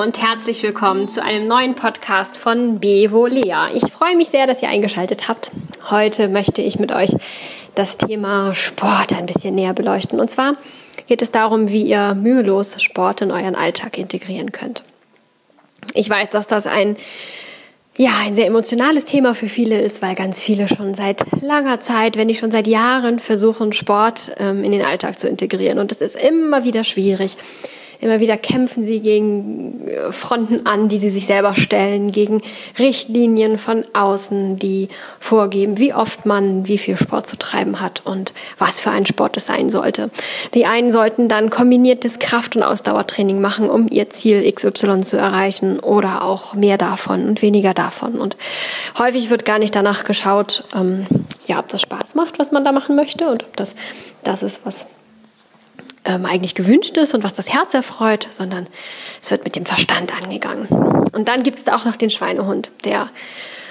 und herzlich willkommen zu einem neuen Podcast von Bevo Lea. Ich freue mich sehr, dass ihr eingeschaltet habt. Heute möchte ich mit euch das Thema Sport ein bisschen näher beleuchten. Und zwar geht es darum, wie ihr mühelos Sport in euren Alltag integrieren könnt. Ich weiß, dass das ein ja, ein sehr emotionales Thema für viele ist, weil ganz viele schon seit langer Zeit, wenn nicht schon seit Jahren, versuchen, Sport ähm, in den Alltag zu integrieren. Und das ist immer wieder schwierig. Immer wieder kämpfen sie gegen äh, Fronten an, die sie sich selber stellen, gegen Richtlinien von außen, die vorgeben, wie oft man wie viel Sport zu treiben hat und was für ein Sport es sein sollte. Die einen sollten dann kombiniertes Kraft- und Ausdauertraining machen, um ihr Ziel XY zu erreichen oder auch mehr davon und weniger davon. Und häufig wird gar nicht danach geschaut, ähm, ja, ob das Spaß macht, was man da machen möchte und ob das das ist, was ähm, eigentlich gewünscht ist und was das Herz erfreut, sondern es wird mit dem Verstand angegangen. Und dann gibt es da auch noch den Schweinehund, der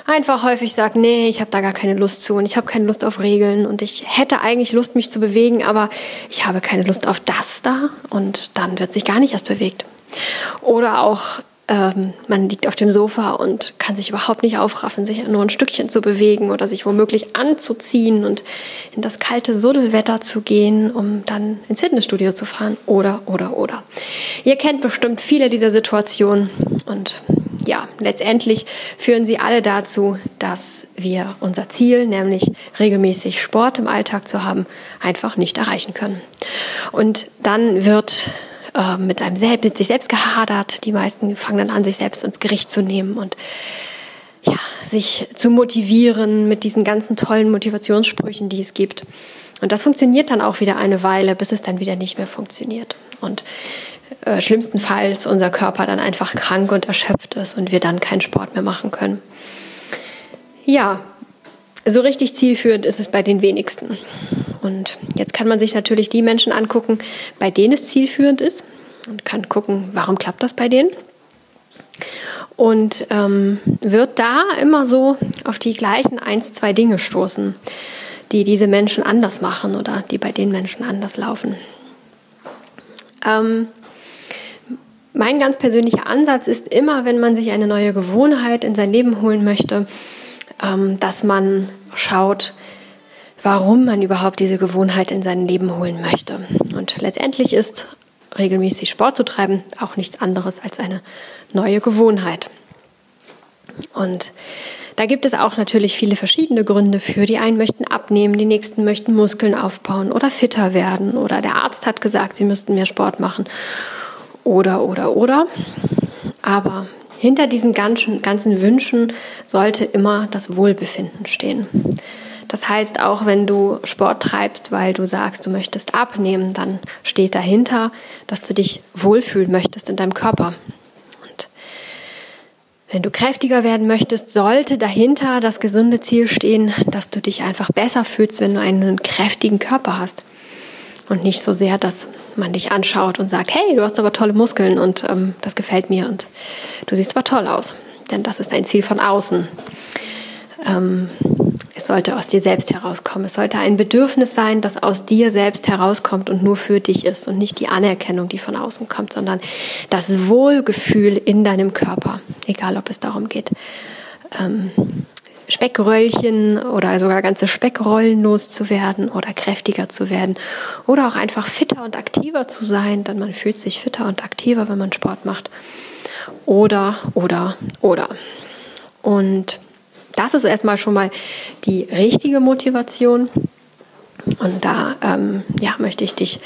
einfach häufig sagt, nee, ich habe da gar keine Lust zu und ich habe keine Lust auf Regeln und ich hätte eigentlich Lust, mich zu bewegen, aber ich habe keine Lust auf das da und dann wird sich gar nicht erst bewegt. Oder auch ähm, man liegt auf dem Sofa und kann sich überhaupt nicht aufraffen, sich nur ein Stückchen zu bewegen oder sich womöglich anzuziehen und in das kalte Suddelwetter zu gehen, um dann ins Fitnessstudio zu fahren oder, oder, oder. Ihr kennt bestimmt viele dieser Situationen und ja, letztendlich führen sie alle dazu, dass wir unser Ziel, nämlich regelmäßig Sport im Alltag zu haben, einfach nicht erreichen können. Und dann wird äh, mit einem selbst, mit sich selbst gehadert. Die meisten fangen dann an, sich selbst ins Gericht zu nehmen und ja, sich zu motivieren mit diesen ganzen tollen Motivationssprüchen, die es gibt. Und das funktioniert dann auch wieder eine Weile, bis es dann wieder nicht mehr funktioniert. Und äh, schlimmstenfalls unser Körper dann einfach krank und erschöpft ist und wir dann keinen Sport mehr machen können. Ja, so richtig zielführend ist es bei den wenigsten. Und jetzt kann man sich natürlich die Menschen angucken, bei denen es zielführend ist und kann gucken, warum klappt das bei denen. Und ähm, wird da immer so auf die gleichen eins, zwei Dinge stoßen, die diese Menschen anders machen oder die bei den Menschen anders laufen. Ähm, mein ganz persönlicher Ansatz ist immer, wenn man sich eine neue Gewohnheit in sein Leben holen möchte, ähm, dass man schaut, warum man überhaupt diese Gewohnheit in sein Leben holen möchte. Und letztendlich ist regelmäßig Sport zu treiben auch nichts anderes als eine neue Gewohnheit. Und da gibt es auch natürlich viele verschiedene Gründe für. Die einen möchten abnehmen, die nächsten möchten Muskeln aufbauen oder fitter werden oder der Arzt hat gesagt, sie müssten mehr Sport machen oder, oder, oder. Aber hinter diesen ganzen, ganzen Wünschen sollte immer das Wohlbefinden stehen. Das heißt, auch wenn du Sport treibst, weil du sagst, du möchtest abnehmen, dann steht dahinter, dass du dich wohlfühlen möchtest in deinem Körper. Und wenn du kräftiger werden möchtest, sollte dahinter das gesunde Ziel stehen, dass du dich einfach besser fühlst, wenn du einen kräftigen Körper hast. Und nicht so sehr, dass man dich anschaut und sagt, hey, du hast aber tolle Muskeln und ähm, das gefällt mir und du siehst aber toll aus. Denn das ist ein Ziel von außen. Ähm, es sollte aus dir selbst herauskommen. Es sollte ein Bedürfnis sein, das aus dir selbst herauskommt und nur für dich ist und nicht die Anerkennung, die von außen kommt, sondern das Wohlgefühl in deinem Körper, egal ob es darum geht, ähm, Speckröllchen oder sogar ganze Speckrollen loszuwerden oder kräftiger zu werden oder auch einfach fitter und aktiver zu sein, denn man fühlt sich fitter und aktiver, wenn man Sport macht. Oder, oder, oder. Und das ist erstmal schon mal die richtige Motivation. Und da ähm, ja, möchte ich dich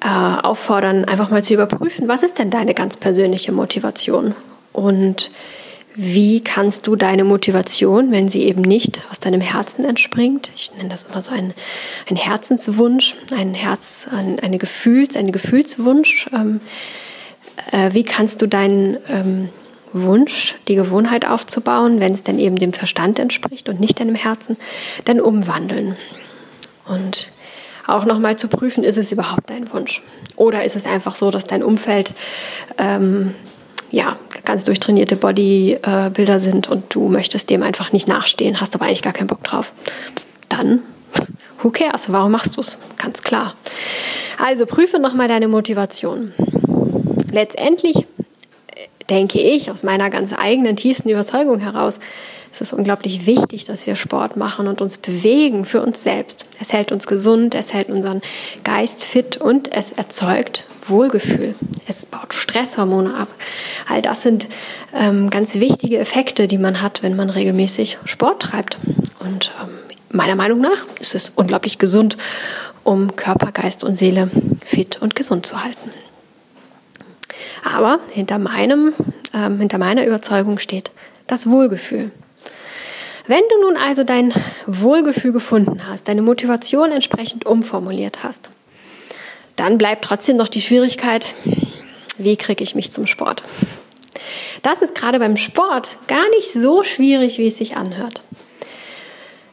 äh, auffordern, einfach mal zu überprüfen, was ist denn deine ganz persönliche Motivation? Und wie kannst du deine Motivation, wenn sie eben nicht aus deinem Herzen entspringt, ich nenne das immer so ein, ein Herzenswunsch, ein Herz, ein, eine Gefühls, eine Gefühlswunsch, ähm, äh, wie kannst du deinen ähm, Wunsch, die Gewohnheit aufzubauen, wenn es denn eben dem Verstand entspricht und nicht deinem Herzen, dann umwandeln. Und auch nochmal zu prüfen, ist es überhaupt dein Wunsch? Oder ist es einfach so, dass dein Umfeld ähm, ja, ganz durchtrainierte Bodybilder sind und du möchtest dem einfach nicht nachstehen, hast aber eigentlich gar keinen Bock drauf? Dann, who cares? Warum machst du es? Ganz klar. Also prüfe nochmal deine Motivation. Letztendlich denke ich, aus meiner ganz eigenen tiefsten Überzeugung heraus, es ist unglaublich wichtig, dass wir Sport machen und uns bewegen für uns selbst. Es hält uns gesund, es hält unseren Geist fit und es erzeugt Wohlgefühl. Es baut Stresshormone ab. All das sind ähm, ganz wichtige Effekte, die man hat, wenn man regelmäßig Sport treibt. Und ähm, meiner Meinung nach ist es unglaublich gesund, um Körper, Geist und Seele fit und gesund zu halten. Aber hinter meinem, ähm, hinter meiner Überzeugung steht das Wohlgefühl. Wenn du nun also dein Wohlgefühl gefunden hast, deine Motivation entsprechend umformuliert hast, dann bleibt trotzdem noch die Schwierigkeit, wie kriege ich mich zum Sport? Das ist gerade beim Sport gar nicht so schwierig, wie es sich anhört.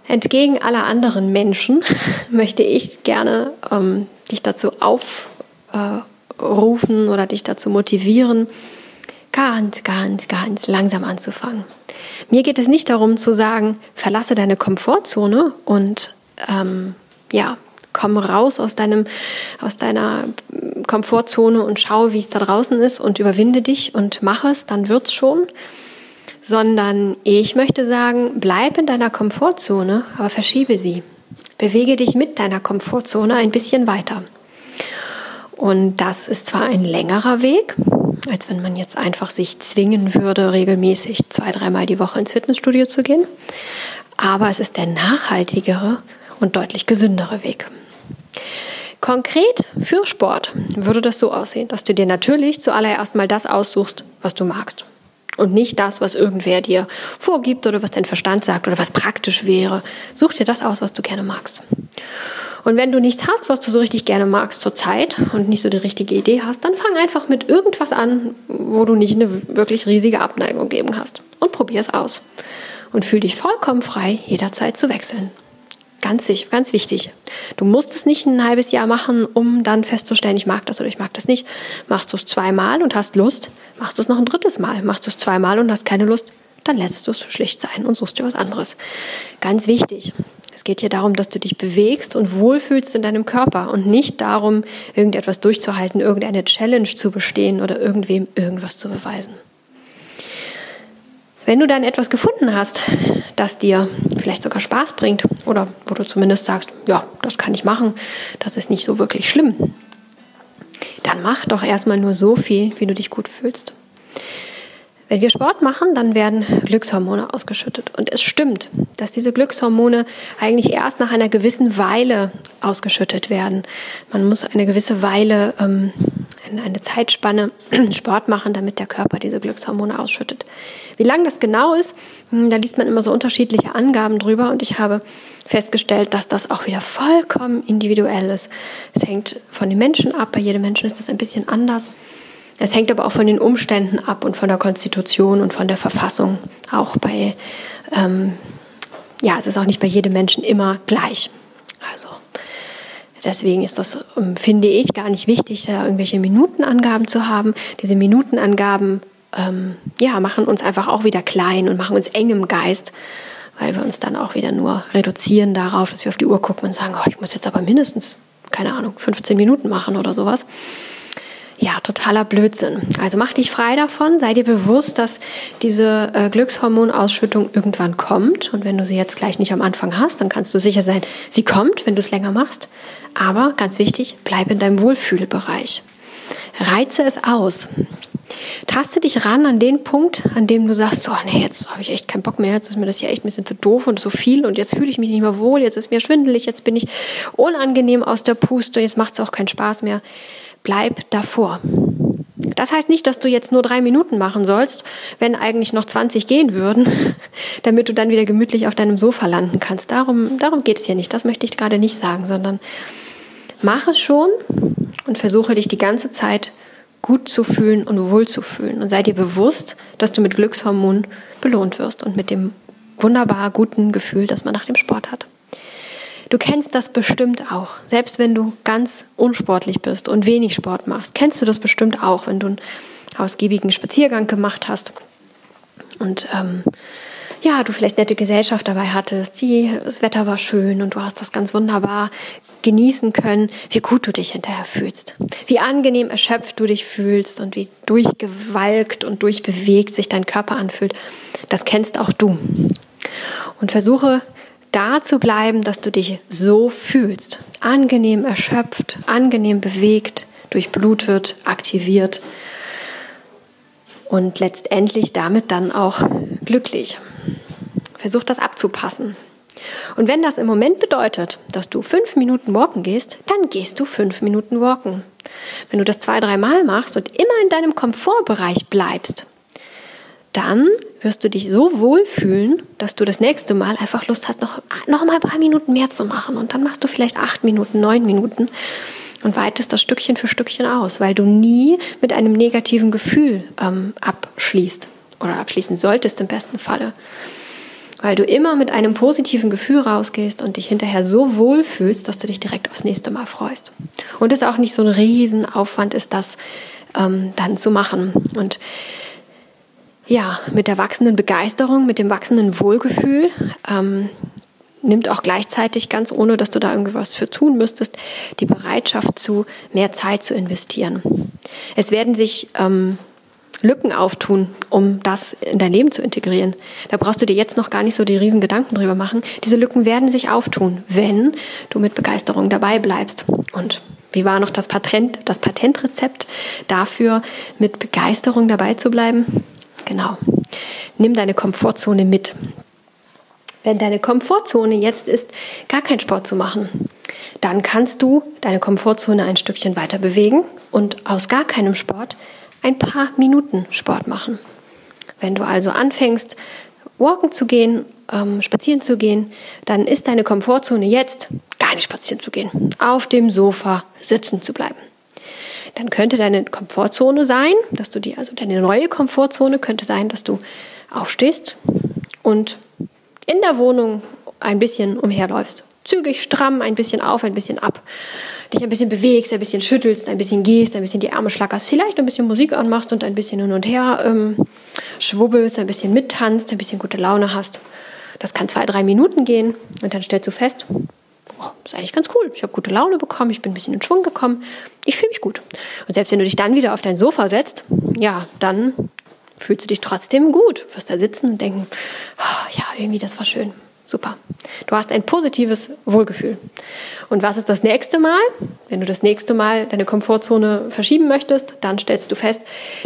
Entgegen aller anderen Menschen möchte ich gerne ähm, dich dazu aufrufen äh, oder dich dazu motivieren, ganz, ganz, ganz langsam anzufangen. Mir geht es nicht darum zu sagen, verlasse deine Komfortzone und ähm, ja, komm raus aus deinem, aus deiner Komfortzone und schau, wie es da draußen ist und überwinde dich und mach es, dann wird's schon. Sondern ich möchte sagen, bleib in deiner Komfortzone, aber verschiebe sie. Bewege dich mit deiner Komfortzone ein bisschen weiter. Und das ist zwar ein längerer Weg, als wenn man jetzt einfach sich zwingen würde, regelmäßig zwei, dreimal die Woche ins Fitnessstudio zu gehen. Aber es ist der nachhaltigere und deutlich gesündere Weg. Konkret für Sport würde das so aussehen, dass du dir natürlich zuallererst mal das aussuchst, was du magst. Und nicht das, was irgendwer dir vorgibt oder was dein Verstand sagt oder was praktisch wäre. Such dir das aus, was du gerne magst. Und wenn du nichts hast, was du so richtig gerne magst zur Zeit und nicht so die richtige Idee hast, dann fang einfach mit irgendwas an, wo du nicht eine wirklich riesige Abneigung geben hast. Und probier es aus. Und fühl dich vollkommen frei, jederzeit zu wechseln. Ganz, ganz wichtig. Du musst es nicht ein halbes Jahr machen, um dann festzustellen, ich mag das oder ich mag das nicht. Machst du es zweimal und hast Lust, machst du es noch ein drittes Mal. Machst du es zweimal und hast keine Lust, dann lässt du es schlicht sein und suchst dir was anderes. Ganz wichtig. Es geht hier darum, dass du dich bewegst und wohlfühlst in deinem Körper und nicht darum, irgendetwas durchzuhalten, irgendeine Challenge zu bestehen oder irgendwem irgendwas zu beweisen. Wenn du dann etwas gefunden hast, das dir vielleicht sogar Spaß bringt oder wo du zumindest sagst, ja, das kann ich machen, das ist nicht so wirklich schlimm, dann mach doch erstmal nur so viel, wie du dich gut fühlst. Wenn wir Sport machen, dann werden Glückshormone ausgeschüttet. Und es stimmt, dass diese Glückshormone eigentlich erst nach einer gewissen Weile ausgeschüttet werden. Man muss eine gewisse Weile, ähm, eine Zeitspanne Sport machen, damit der Körper diese Glückshormone ausschüttet. Wie lang das genau ist, hm, da liest man immer so unterschiedliche Angaben drüber und ich habe festgestellt, dass das auch wieder vollkommen individuell ist. Es hängt von den Menschen ab, bei jedem Menschen ist das ein bisschen anders. Es hängt aber auch von den Umständen ab und von der Konstitution und von der Verfassung. Auch bei, ähm, ja, es ist auch nicht bei jedem Menschen immer gleich. Also deswegen ist das, ähm, finde ich, gar nicht wichtig, da irgendwelche Minutenangaben zu haben. Diese Minutenangaben, ähm, ja, machen uns einfach auch wieder klein und machen uns eng im Geist, weil wir uns dann auch wieder nur reduzieren darauf, dass wir auf die Uhr gucken und sagen, oh, ich muss jetzt aber mindestens, keine Ahnung, 15 Minuten machen oder sowas ja, totaler Blödsinn. Also mach dich frei davon, sei dir bewusst, dass diese äh, Glückshormonausschüttung irgendwann kommt. Und wenn du sie jetzt gleich nicht am Anfang hast, dann kannst du sicher sein, sie kommt, wenn du es länger machst. Aber ganz wichtig, bleib in deinem Wohlfühlbereich. Reize es aus. Taste dich ran an den Punkt, an dem du sagst, oh nee, jetzt habe ich echt keinen Bock mehr, jetzt ist mir das ja echt ein bisschen zu doof und so viel und jetzt fühle ich mich nicht mehr wohl, jetzt ist mir schwindelig, jetzt bin ich unangenehm aus der Puste, jetzt macht es auch keinen Spaß mehr bleib davor. Das heißt nicht, dass du jetzt nur drei Minuten machen sollst, wenn eigentlich noch 20 gehen würden, damit du dann wieder gemütlich auf deinem Sofa landen kannst. Darum, darum geht es hier nicht. Das möchte ich gerade nicht sagen, sondern mach es schon und versuche dich die ganze Zeit gut zu fühlen und wohl zu fühlen. Und sei dir bewusst, dass du mit Glückshormonen belohnt wirst und mit dem wunderbar guten Gefühl, das man nach dem Sport hat. Du kennst das bestimmt auch. Selbst wenn du ganz unsportlich bist und wenig Sport machst, kennst du das bestimmt auch, wenn du einen ausgiebigen Spaziergang gemacht hast und ähm, ja, du vielleicht nette Gesellschaft dabei hattest, die, das Wetter war schön und du hast das ganz wunderbar genießen können, wie gut du dich hinterher fühlst, wie angenehm erschöpft du dich fühlst und wie durchgewalkt und durchbewegt sich dein Körper anfühlt. Das kennst auch du. Und versuche da zu bleiben, dass du dich so fühlst. Angenehm erschöpft, angenehm bewegt, durchblutet, aktiviert und letztendlich damit dann auch glücklich. Versuch das abzupassen. Und wenn das im Moment bedeutet, dass du fünf Minuten walken gehst, dann gehst du fünf Minuten walken. Wenn du das zwei, dreimal machst und immer in deinem Komfortbereich bleibst, dann wirst du dich so wohl fühlen, dass du das nächste Mal einfach Lust hast, noch, noch mal ein paar Minuten mehr zu machen. Und dann machst du vielleicht acht Minuten, neun Minuten und weitest das Stückchen für Stückchen aus, weil du nie mit einem negativen Gefühl ähm, abschließt oder abschließen solltest im besten Falle. Weil du immer mit einem positiven Gefühl rausgehst und dich hinterher so wohl fühlst, dass du dich direkt aufs nächste Mal freust. Und es auch nicht so ein Riesenaufwand ist, das ähm, dann zu machen. Und ja, mit der wachsenden Begeisterung, mit dem wachsenden Wohlgefühl ähm, nimmt auch gleichzeitig, ganz ohne dass du da irgendwie was für tun müsstest, die Bereitschaft zu, mehr Zeit zu investieren. Es werden sich ähm, Lücken auftun, um das in dein Leben zu integrieren. Da brauchst du dir jetzt noch gar nicht so die riesen Gedanken drüber machen. Diese Lücken werden sich auftun, wenn du mit Begeisterung dabei bleibst. Und wie war noch das Patent, das Patentrezept dafür, mit Begeisterung dabei zu bleiben? Genau. Nimm deine Komfortzone mit. Wenn deine Komfortzone jetzt ist, gar keinen Sport zu machen, dann kannst du deine Komfortzone ein Stückchen weiter bewegen und aus gar keinem Sport ein paar Minuten Sport machen. Wenn du also anfängst, walken zu gehen, ähm, spazieren zu gehen, dann ist deine Komfortzone jetzt gar nicht spazieren zu gehen, auf dem Sofa sitzen zu bleiben. Dann könnte deine Komfortzone sein, dass du die, also deine neue Komfortzone könnte sein, dass du aufstehst und in der Wohnung ein bisschen umherläufst. Zügig, stramm, ein bisschen auf, ein bisschen ab. Dich ein bisschen bewegst, ein bisschen schüttelst, ein bisschen gehst, ein bisschen die Arme schlackerst, vielleicht ein bisschen Musik anmachst und ein bisschen hin und her ähm, schwubbelst, ein bisschen mittanzt, ein bisschen gute Laune hast. Das kann zwei, drei Minuten gehen und dann stellst du fest, oh, ist eigentlich ganz cool. Ich habe gute Laune bekommen, ich bin ein bisschen in Schwung gekommen, ich fühle mich gut. Und selbst wenn du dich dann wieder auf dein Sofa setzt, ja, dann fühlst du dich trotzdem gut. Du wirst da sitzen und denken, oh, ja, irgendwie das war schön. Super. Du hast ein positives Wohlgefühl. Und was ist das nächste Mal? Wenn du das nächste Mal deine Komfortzone verschieben möchtest, dann stellst du fest,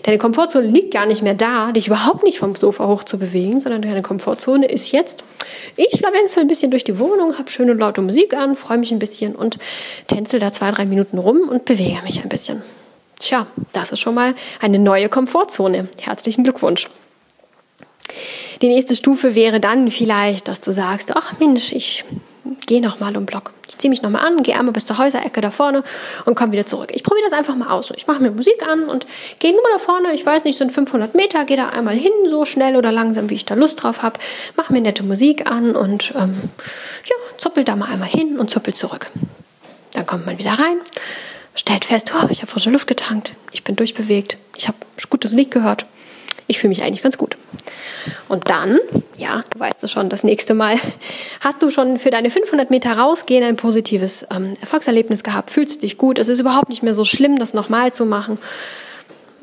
deine Komfortzone liegt gar nicht mehr da, dich überhaupt nicht vom Sofa hoch zu bewegen, sondern deine Komfortzone ist jetzt, ich schlawenzel ein bisschen durch die Wohnung, habe schöne laute Musik an, freue mich ein bisschen und tänzel da zwei, drei Minuten rum und bewege mich ein bisschen. Tja, das ist schon mal eine neue Komfortzone. Herzlichen Glückwunsch. Die nächste Stufe wäre dann vielleicht, dass du sagst, ach Mensch, ich gehe noch mal um Block. Ich ziehe mich noch mal an, gehe einmal bis zur Häuserecke da vorne und komme wieder zurück. Ich probiere das einfach mal aus. Ich mache mir Musik an und gehe nur da vorne. Ich weiß nicht, sind 500 Meter, gehe da einmal hin, so schnell oder langsam, wie ich da Lust drauf habe. Mache mir nette Musik an und ähm, ja, zuppel da mal einmal hin und zuppel zurück. Dann kommt man wieder rein stellt fest, oh, ich habe frische Luft getankt, ich bin durchbewegt, ich habe gutes Lied gehört, ich fühle mich eigentlich ganz gut. Und dann, ja, du weißt es schon, das nächste Mal hast du schon für deine 500 Meter rausgehen ein positives ähm, Erfolgserlebnis gehabt, fühlst dich gut, es ist überhaupt nicht mehr so schlimm, das nochmal zu machen.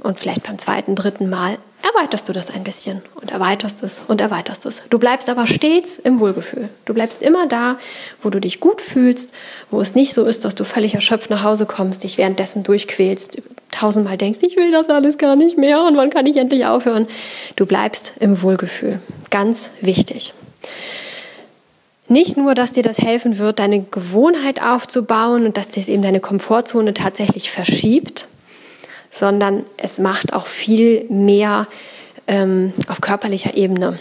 Und vielleicht beim zweiten, dritten Mal erweiterst du das ein bisschen und erweiterst es und erweiterst es. Du bleibst aber stets im Wohlgefühl. Du bleibst immer da, wo du dich gut fühlst, wo es nicht so ist, dass du völlig erschöpft nach Hause kommst, dich währenddessen durchquälst, tausendmal denkst, ich will das alles gar nicht mehr und wann kann ich endlich aufhören. Du bleibst im Wohlgefühl. Ganz wichtig. Nicht nur, dass dir das helfen wird, deine Gewohnheit aufzubauen und dass das eben deine Komfortzone tatsächlich verschiebt, sondern es macht auch viel mehr ähm, auf körperlicher Ebene.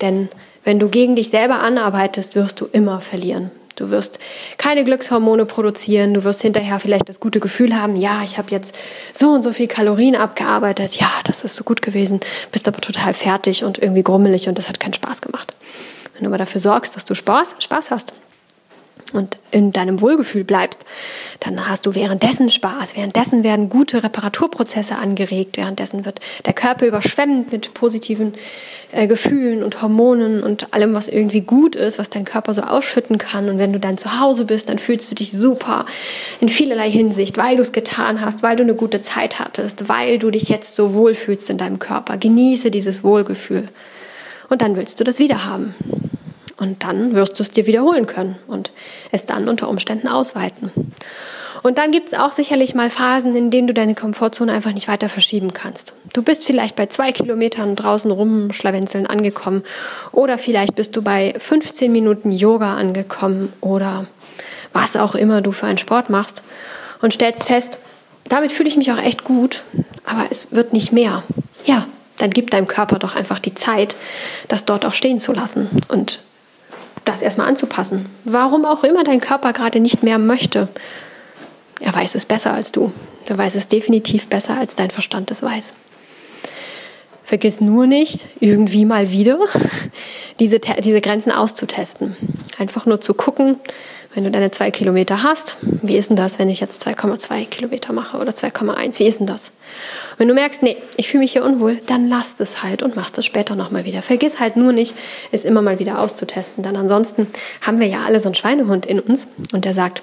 Denn wenn du gegen dich selber anarbeitest, wirst du immer verlieren. Du wirst keine Glückshormone produzieren, du wirst hinterher vielleicht das gute Gefühl haben, ja, ich habe jetzt so und so viel Kalorien abgearbeitet, ja, das ist so gut gewesen, bist aber total fertig und irgendwie grummelig und das hat keinen Spaß gemacht. Wenn du aber dafür sorgst, dass du Spaß, Spaß hast, und in deinem Wohlgefühl bleibst, dann hast du währenddessen Spaß. Währenddessen werden gute Reparaturprozesse angeregt. Währenddessen wird der Körper überschwemmt mit positiven äh, Gefühlen und Hormonen und allem, was irgendwie gut ist, was dein Körper so ausschütten kann. Und wenn du dann zu Hause bist, dann fühlst du dich super in vielerlei Hinsicht, weil du es getan hast, weil du eine gute Zeit hattest, weil du dich jetzt so wohlfühlst in deinem Körper. Genieße dieses Wohlgefühl. Und dann willst du das wieder haben. Und dann wirst du es dir wiederholen können und es dann unter Umständen ausweiten. Und dann gibt es auch sicherlich mal Phasen, in denen du deine Komfortzone einfach nicht weiter verschieben kannst. Du bist vielleicht bei zwei Kilometern draußen rumschlawenzeln angekommen oder vielleicht bist du bei 15 Minuten Yoga angekommen oder was auch immer du für einen Sport machst und stellst fest, damit fühle ich mich auch echt gut, aber es wird nicht mehr. Ja, dann gib deinem Körper doch einfach die Zeit, das dort auch stehen zu lassen und das erstmal anzupassen. Warum auch immer dein Körper gerade nicht mehr möchte. Er weiß es besser als du. Er weiß es definitiv besser, als dein Verstand es weiß. Vergiss nur nicht, irgendwie mal wieder diese, diese Grenzen auszutesten. Einfach nur zu gucken, wenn du deine zwei Kilometer hast, wie ist denn das, wenn ich jetzt 2,2 Kilometer mache oder 2,1? Wie ist denn das? Wenn du merkst, nee, ich fühle mich hier unwohl, dann lass es halt und mach es später nochmal wieder. Vergiss halt nur nicht, es immer mal wieder auszutesten. Denn ansonsten haben wir ja alle so einen Schweinehund in uns und der sagt,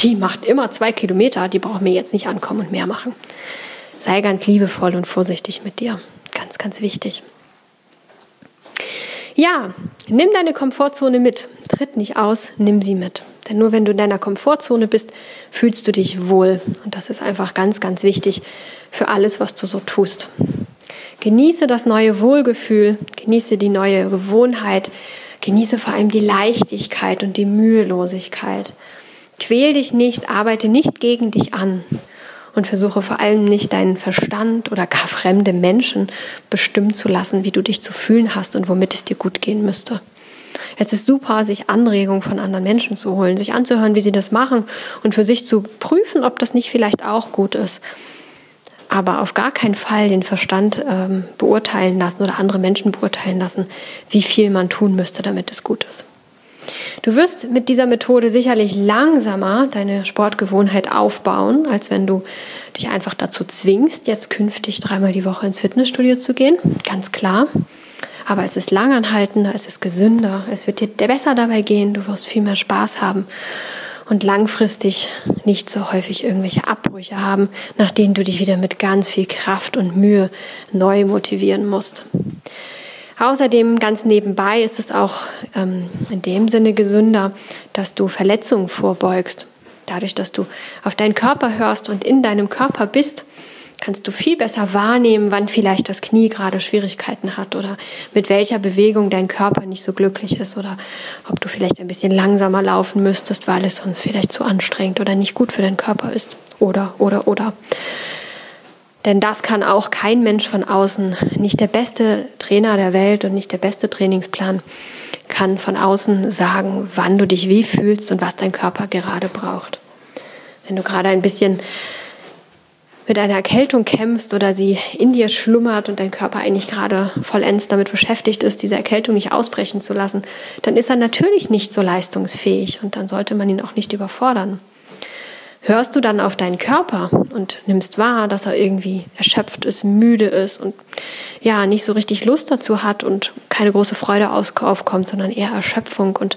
die macht immer zwei Kilometer, die braucht mir jetzt nicht ankommen und mehr machen. Sei ganz liebevoll und vorsichtig mit dir. Ganz, ganz wichtig. Ja, nimm deine Komfortzone mit. Tritt nicht aus, nimm sie mit. Denn nur wenn du in deiner Komfortzone bist, fühlst du dich wohl. Und das ist einfach ganz, ganz wichtig für alles, was du so tust. Genieße das neue Wohlgefühl, genieße die neue Gewohnheit, genieße vor allem die Leichtigkeit und die Mühelosigkeit. Quäl dich nicht, arbeite nicht gegen dich an und versuche vor allem nicht deinen Verstand oder gar fremde Menschen bestimmen zu lassen, wie du dich zu fühlen hast und womit es dir gut gehen müsste. Es ist super, sich Anregungen von anderen Menschen zu holen, sich anzuhören, wie sie das machen und für sich zu prüfen, ob das nicht vielleicht auch gut ist. Aber auf gar keinen Fall den Verstand ähm, beurteilen lassen oder andere Menschen beurteilen lassen, wie viel man tun müsste, damit es gut ist. Du wirst mit dieser Methode sicherlich langsamer deine Sportgewohnheit aufbauen, als wenn du dich einfach dazu zwingst, jetzt künftig dreimal die Woche ins Fitnessstudio zu gehen. Ganz klar. Aber es ist langanhaltender, es ist gesünder, es wird dir besser dabei gehen, du wirst viel mehr Spaß haben und langfristig nicht so häufig irgendwelche Abbrüche haben, nach denen du dich wieder mit ganz viel Kraft und Mühe neu motivieren musst. Außerdem ganz nebenbei ist es auch ähm, in dem Sinne gesünder, dass du Verletzungen vorbeugst. Dadurch, dass du auf deinen Körper hörst und in deinem Körper bist, kannst du viel besser wahrnehmen, wann vielleicht das Knie gerade Schwierigkeiten hat oder mit welcher Bewegung dein Körper nicht so glücklich ist oder ob du vielleicht ein bisschen langsamer laufen müsstest, weil es sonst vielleicht zu anstrengend oder nicht gut für deinen Körper ist. Oder, oder, oder. Denn das kann auch kein Mensch von außen, nicht der beste Trainer der Welt und nicht der beste Trainingsplan kann von außen sagen, wann du dich wie fühlst und was dein Körper gerade braucht. Wenn du gerade ein bisschen mit einer Erkältung kämpfst oder sie in dir schlummert und dein Körper eigentlich gerade vollends damit beschäftigt ist, diese Erkältung nicht ausbrechen zu lassen, dann ist er natürlich nicht so leistungsfähig und dann sollte man ihn auch nicht überfordern. Hörst du dann auf deinen Körper und nimmst wahr, dass er irgendwie erschöpft ist, müde ist und ja, nicht so richtig Lust dazu hat und keine große Freude aufkommt, sondern eher Erschöpfung und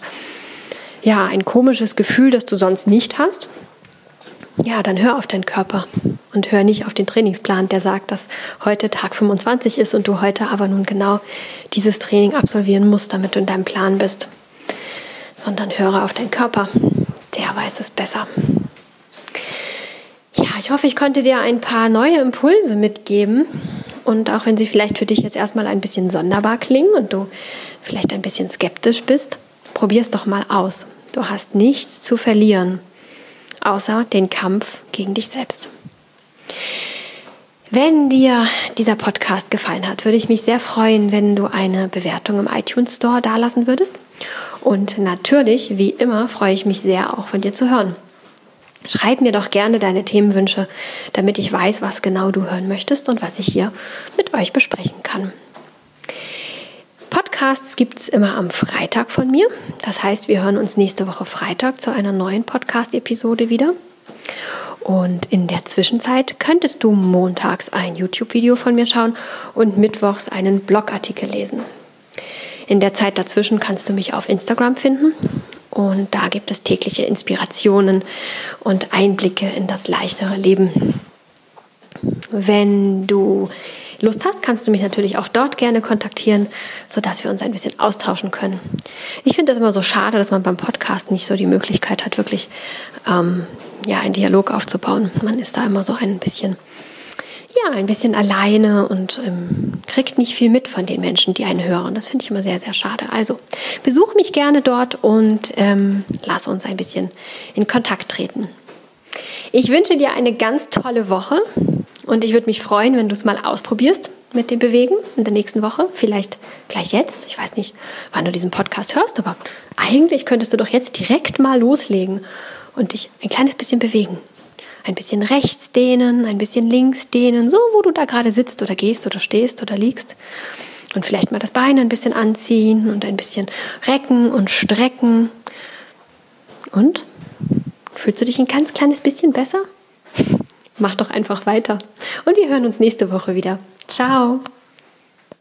ja, ein komisches Gefühl, das du sonst nicht hast, ja, dann hör auf deinen Körper und hör nicht auf den Trainingsplan, der sagt, dass heute Tag 25 ist und du heute aber nun genau dieses Training absolvieren musst, damit du in deinem Plan bist. Sondern höre auf deinen Körper, der weiß es besser. Ja, ich hoffe, ich konnte dir ein paar neue Impulse mitgeben. Und auch wenn sie vielleicht für dich jetzt erstmal ein bisschen sonderbar klingen und du vielleicht ein bisschen skeptisch bist, probier es doch mal aus. Du hast nichts zu verlieren, außer den Kampf gegen dich selbst. Wenn dir dieser Podcast gefallen hat, würde ich mich sehr freuen, wenn du eine Bewertung im iTunes Store dalassen würdest. Und natürlich, wie immer, freue ich mich sehr, auch von dir zu hören. Schreib mir doch gerne deine Themenwünsche, damit ich weiß, was genau du hören möchtest und was ich hier mit euch besprechen kann. Podcast Podcasts gibt es immer am Freitag von mir. Das heißt, wir hören uns nächste Woche Freitag zu einer neuen Podcast-Episode wieder. Und in der Zwischenzeit könntest du montags ein YouTube-Video von mir schauen und mittwochs einen Blogartikel lesen. In der Zeit dazwischen kannst du mich auf Instagram finden und da gibt es tägliche Inspirationen und Einblicke in das leichtere Leben. Wenn du Lust hast, kannst du mich natürlich auch dort gerne kontaktieren, sodass wir uns ein bisschen austauschen können. Ich finde das immer so schade, dass man beim Podcast nicht so die Möglichkeit hat, wirklich ähm, ja, einen Dialog aufzubauen. Man ist da immer so ein bisschen, ja, ein bisschen alleine und ähm, kriegt nicht viel mit von den Menschen, die einen hören. Das finde ich immer sehr, sehr schade. Also besuch mich gerne dort und ähm, lass uns ein bisschen in Kontakt treten. Ich wünsche dir eine ganz tolle Woche und ich würde mich freuen, wenn du es mal ausprobierst mit dem Bewegen in der nächsten Woche. Vielleicht gleich jetzt. Ich weiß nicht, wann du diesen Podcast hörst, aber eigentlich könntest du doch jetzt direkt mal loslegen und dich ein kleines bisschen bewegen. Ein bisschen rechts dehnen, ein bisschen links dehnen, so wo du da gerade sitzt oder gehst oder stehst oder liegst. Und vielleicht mal das Bein ein bisschen anziehen und ein bisschen recken und strecken. Und? Fühlst du dich ein ganz kleines bisschen besser? Mach doch einfach weiter. Und wir hören uns nächste Woche wieder. Ciao.